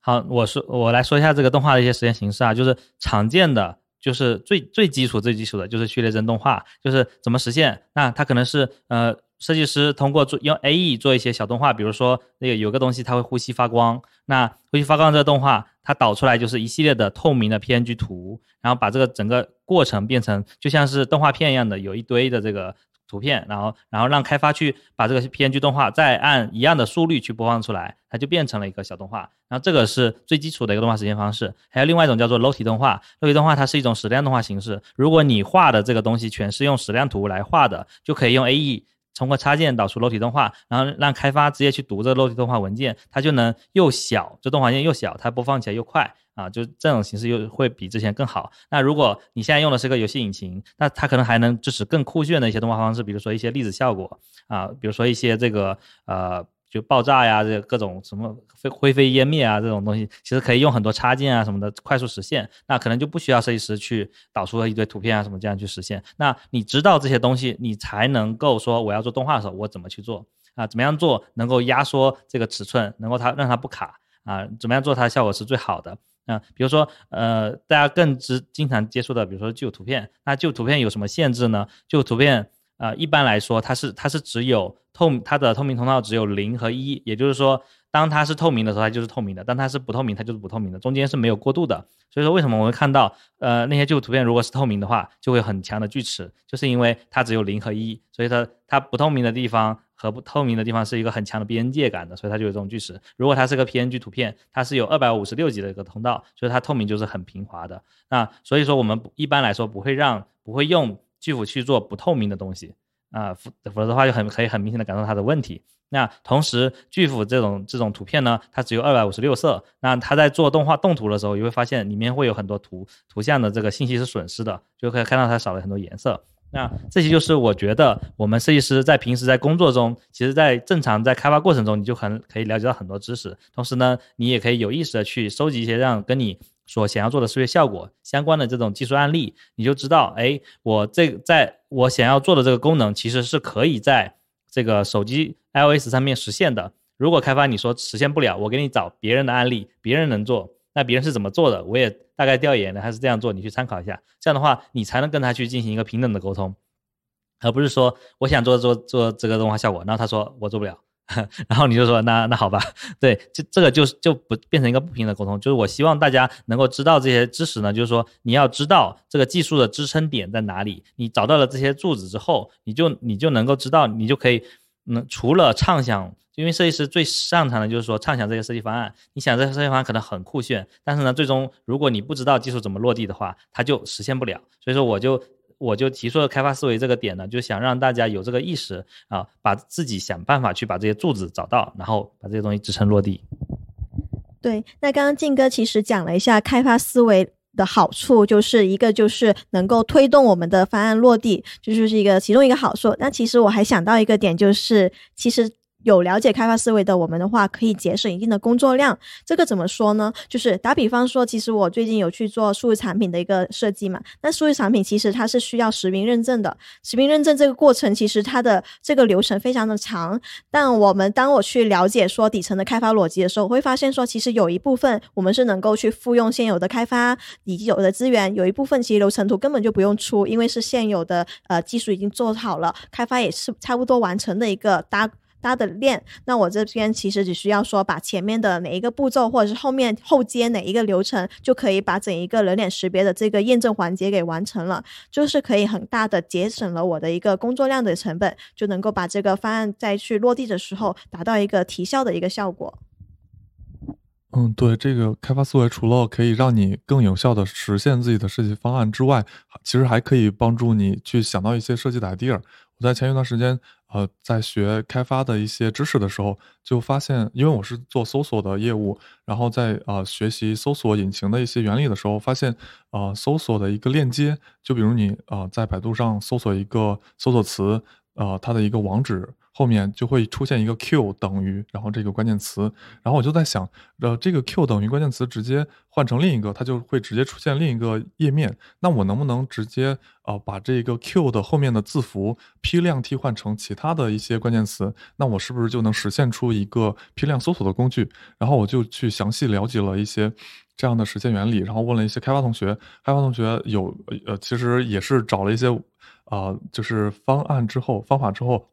好，我说我来说一下这个动画的一些实现形式啊，就是常见的，就是最最基础最基础的就是序列帧动画，就是怎么实现？那它可能是呃。设计师通过做用 AE 做一些小动画，比如说那个有个东西它会呼吸发光，那呼吸发光这个动画它导出来就是一系列的透明的 PNG 图，然后把这个整个过程变成就像是动画片一样的，有一堆的这个图片，然后然后让开发去把这个 PNG 动画再按一样的速率去播放出来，它就变成了一个小动画。然后这个是最基础的一个动画实现方式。还有另外一种叫做裸体动画，裸体动画它是一种矢量动画形式。如果你画的这个东西全是用矢量图来画的，就可以用 AE。通过插件导出裸体动画，然后让开发直接去读这个裸体动画文件，它就能又小，这动画件又小，它播放起来又快啊，就这种形式又会比之前更好。那如果你现在用的是个游戏引擎，那它可能还能支持更酷炫的一些动画方式，比如说一些粒子效果啊，比如说一些这个呃。就爆炸呀，这各种什么飞灰飞烟灭啊，这种东西其实可以用很多插件啊什么的快速实现。那可能就不需要设计师去导出一堆图片啊什么这样去实现。那你知道这些东西，你才能够说我要做动画的时候我怎么去做啊？怎么样做能够压缩这个尺寸，能够它让它不卡啊？怎么样做它的效果是最好的？啊，比如说呃，大家更知经常接触的，比如说旧图片，那旧图片有什么限制呢？旧图片。啊，一般来说，它是它是只有透它的透明通道只有零和一，也就是说，当它是透明的时候，它就是透明的；当它是不透明，它就是不透明的，中间是没有过渡的。所以说，为什么我会看到，呃，那些旧图片如果是透明的话，就会很强的锯齿，就是因为它只有零和一，所以它它不透明的地方和不透明的地方是一个很强的边界感的，所以它就有这种锯齿。如果它是个 PNG 图片，它是有二百五十六级的一个通道，所以它透明就是很平滑的。那所以说，我们一般来说不会让不会用。巨幅去做不透明的东西啊，否否则的话就很可以很明显的感受它的问题。那同时巨幅这种这种图片呢，它只有二百五十六色，那它在做动画动图的时候，你会发现里面会有很多图图像的这个信息是损失的，就可以看到它少了很多颜色。那这些就是我觉得我们设计师在平时在工作中，其实在正常在开发过程中，你就很可以了解到很多知识，同时呢，你也可以有意识的去收集一些让跟你。所想要做的视觉效果相关的这种技术案例，你就知道，哎，我这在我想要做的这个功能，其实是可以在这个手机 iOS 上面实现的。如果开发你说实现不了，我给你找别人的案例，别人能做，那别人是怎么做的，我也大概调研的，还是这样做，你去参考一下。这样的话，你才能跟他去进行一个平等的沟通，而不是说我想做做做这个动画效果，然后他说我做不了。然后你就说那那好吧，对，这这个就是就不变成一个不平的沟通，就是我希望大家能够知道这些知识呢，就是说你要知道这个技术的支撑点在哪里，你找到了这些柱子之后，你就你就能够知道，你就可以，嗯，除了畅想，因为设计师最擅长的就是说畅想这些设计方案，你想这些设计方案可能很酷炫，但是呢，最终如果你不知道技术怎么落地的话，它就实现不了，所以说我就。我就提出了开发思维这个点呢，就想让大家有这个意识啊，把自己想办法去把这些柱子找到，然后把这些东西支撑落地。对，那刚刚静哥其实讲了一下开发思维的好处，就是一个就是能够推动我们的方案落地，这就是一个其中一个好处。那其实我还想到一个点，就是其实。有了解开发思维的我们的话，可以节省一定的工作量。这个怎么说呢？就是打比方说，其实我最近有去做数字产品的一个设计嘛。那数字产品其实它是需要实名认证的，实名认证这个过程其实它的这个流程非常的长。但我们当我去了解说底层的开发逻辑的时候，我会发现说，其实有一部分我们是能够去复用现有的开发已有的资源，有一部分其实流程图根本就不用出，因为是现有的呃技术已经做好了，开发也是差不多完成的一个搭。搭的链，那我这边其实只需要说把前面的哪一个步骤，或者是后面后接哪一个流程，就可以把整一个人脸识别的这个验证环节给完成了，就是可以很大的节省了我的一个工作量的成本，就能够把这个方案再去落地的时候达到一个提效的一个效果。嗯，对，这个开发思维除了可以让你更有效的实现自己的设计方案之外，其实还可以帮助你去想到一些设计的 idea。在前一段时间。呃，在学开发的一些知识的时候，就发现，因为我是做搜索的业务，然后在呃学习搜索引擎的一些原理的时候，发现，呃，搜索的一个链接，就比如你呃在百度上搜索一个搜索词，呃，它的一个网址。后面就会出现一个 Q 等于，然后这个关键词，然后我就在想，呃，这个 Q 等于关键词直接换成另一个，它就会直接出现另一个页面。那我能不能直接呃把这个 Q 的后面的字符批量替换成其他的一些关键词？那我是不是就能实现出一个批量搜索的工具？然后我就去详细了解了一些这样的实现原理，然后问了一些开发同学，开发同学有呃其实也是找了一些啊就是方案之后方法之后。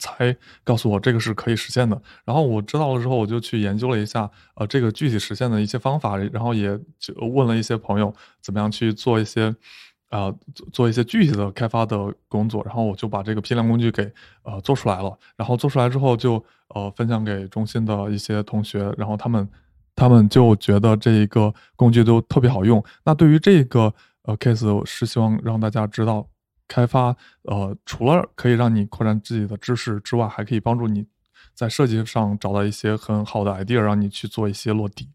才告诉我这个是可以实现的，然后我知道了之后，我就去研究了一下，呃，这个具体实现的一些方法，然后也就问了一些朋友怎么样去做一些，呃，做一些具体的开发的工作，然后我就把这个批量工具给呃做出来了，然后做出来之后就呃分享给中心的一些同学，然后他们他们就觉得这一个工具都特别好用。那对于这个呃 case，我是希望让大家知道。开发，呃，除了可以让你扩展自己的知识之外，还可以帮助你在设计上找到一些很好的 idea，让你去做一些落地。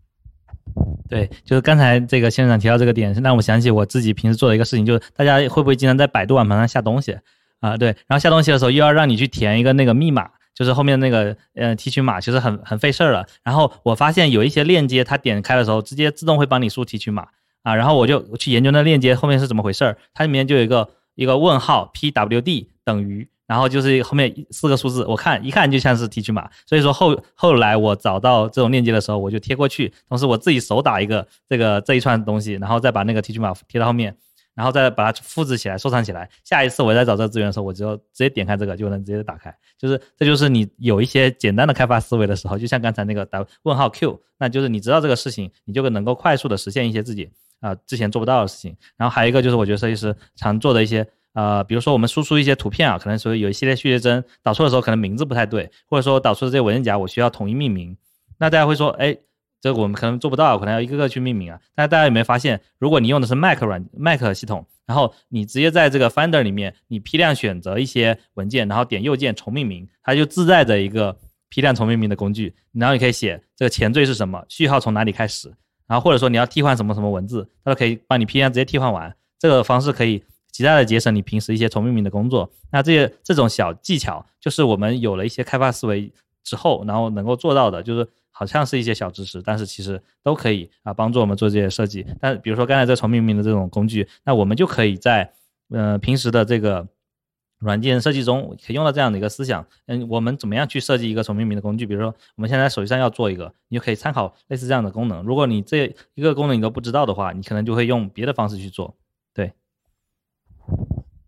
对，就是刚才这个先生提到这个点，让我想起我自己平时做的一个事情，就是大家会不会经常在百度网盘上下东西啊？对，然后下东西的时候又要让你去填一个那个密码，就是后面那个呃提取码，其实很很费事儿了。然后我发现有一些链接，它点开的时候直接自动会帮你输提取码啊，然后我就去研究那链接后面是怎么回事儿，它里面就有一个。一个问号 P W D 等于，然后就是后面四个数字，我看一看就像是提取码，所以说后后来我找到这种链接的时候，我就贴过去，同时我自己手打一个这个这一串东西，然后再把那个提取码贴到后面，然后再把它复制起来收藏起来。下一次我再找这个资源的时候，我就直接点开这个就能直接打开。就是这就是你有一些简单的开发思维的时候，就像刚才那个打问号 Q，那就是你知道这个事情，你就能够快速的实现一些自己。啊，之前做不到的事情。然后还有一个就是，我觉得设计师常做的一些，呃，比如说我们输出一些图片啊，可能说有一系列序列帧导出的时候，可能名字不太对，或者说导出的这些文件夹我需要统一命名。那大家会说，哎，这个我们可能做不到，可能要一个个去命名啊。但是大家有没有发现，如果你用的是 Mac 软 Mac 系统，然后你直接在这个 Finder 里面，你批量选择一些文件，然后点右键重命名，它就自带着一个批量重命名的工具，然后你可以写这个前缀是什么，序号从哪里开始。然后或者说你要替换什么什么文字，它都可以帮你批量直接替换完。这个方式可以极大的节省你平时一些重命名的工作。那这些这种小技巧，就是我们有了一些开发思维之后，然后能够做到的，就是好像是一些小知识，但是其实都可以啊帮助我们做这些设计。但比如说刚才这重命名的这种工具，那我们就可以在呃平时的这个。软件设计中可以用到这样的一个思想，嗯，我们怎么样去设计一个重命名的工具？比如说，我们现在手机上要做一个，你就可以参考类似这样的功能。如果你这一个功能你都不知道的话，你可能就会用别的方式去做。对，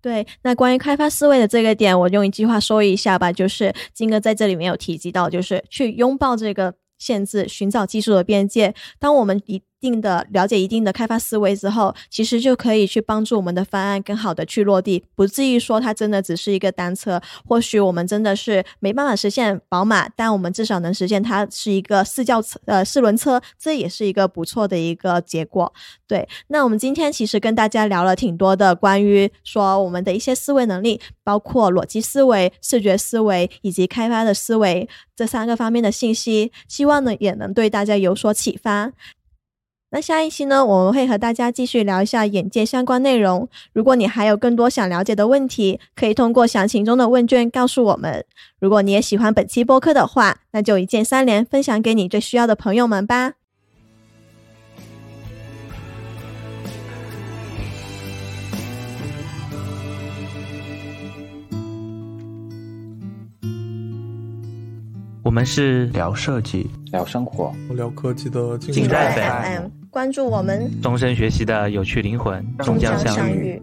对。那关于开发思维的这个点，我用一句话说一下吧，就是金哥在这里面有提及到，就是去拥抱这个限制，寻找技术的边界。当我们一定的了解一定的开发思维之后，其实就可以去帮助我们的方案更好的去落地，不至于说它真的只是一个单车。或许我们真的是没办法实现宝马，但我们至少能实现它是一个四轿车，呃，四轮车，这也是一个不错的一个结果。对，那我们今天其实跟大家聊了挺多的关于说我们的一些思维能力，包括逻辑思维、视觉思维以及开发的思维这三个方面的信息，希望呢也能对大家有所启发。那下一期呢，我们会和大家继续聊一下眼界相关内容。如果你还有更多想了解的问题，可以通过详情中的问卷告诉我们。如果你也喜欢本期播客的话，那就一键三连，分享给你最需要的朋友们吧。我们是聊设计，聊生活，聊科技的尽在 FM，关注我们，终身学习的有趣灵魂，终将相遇。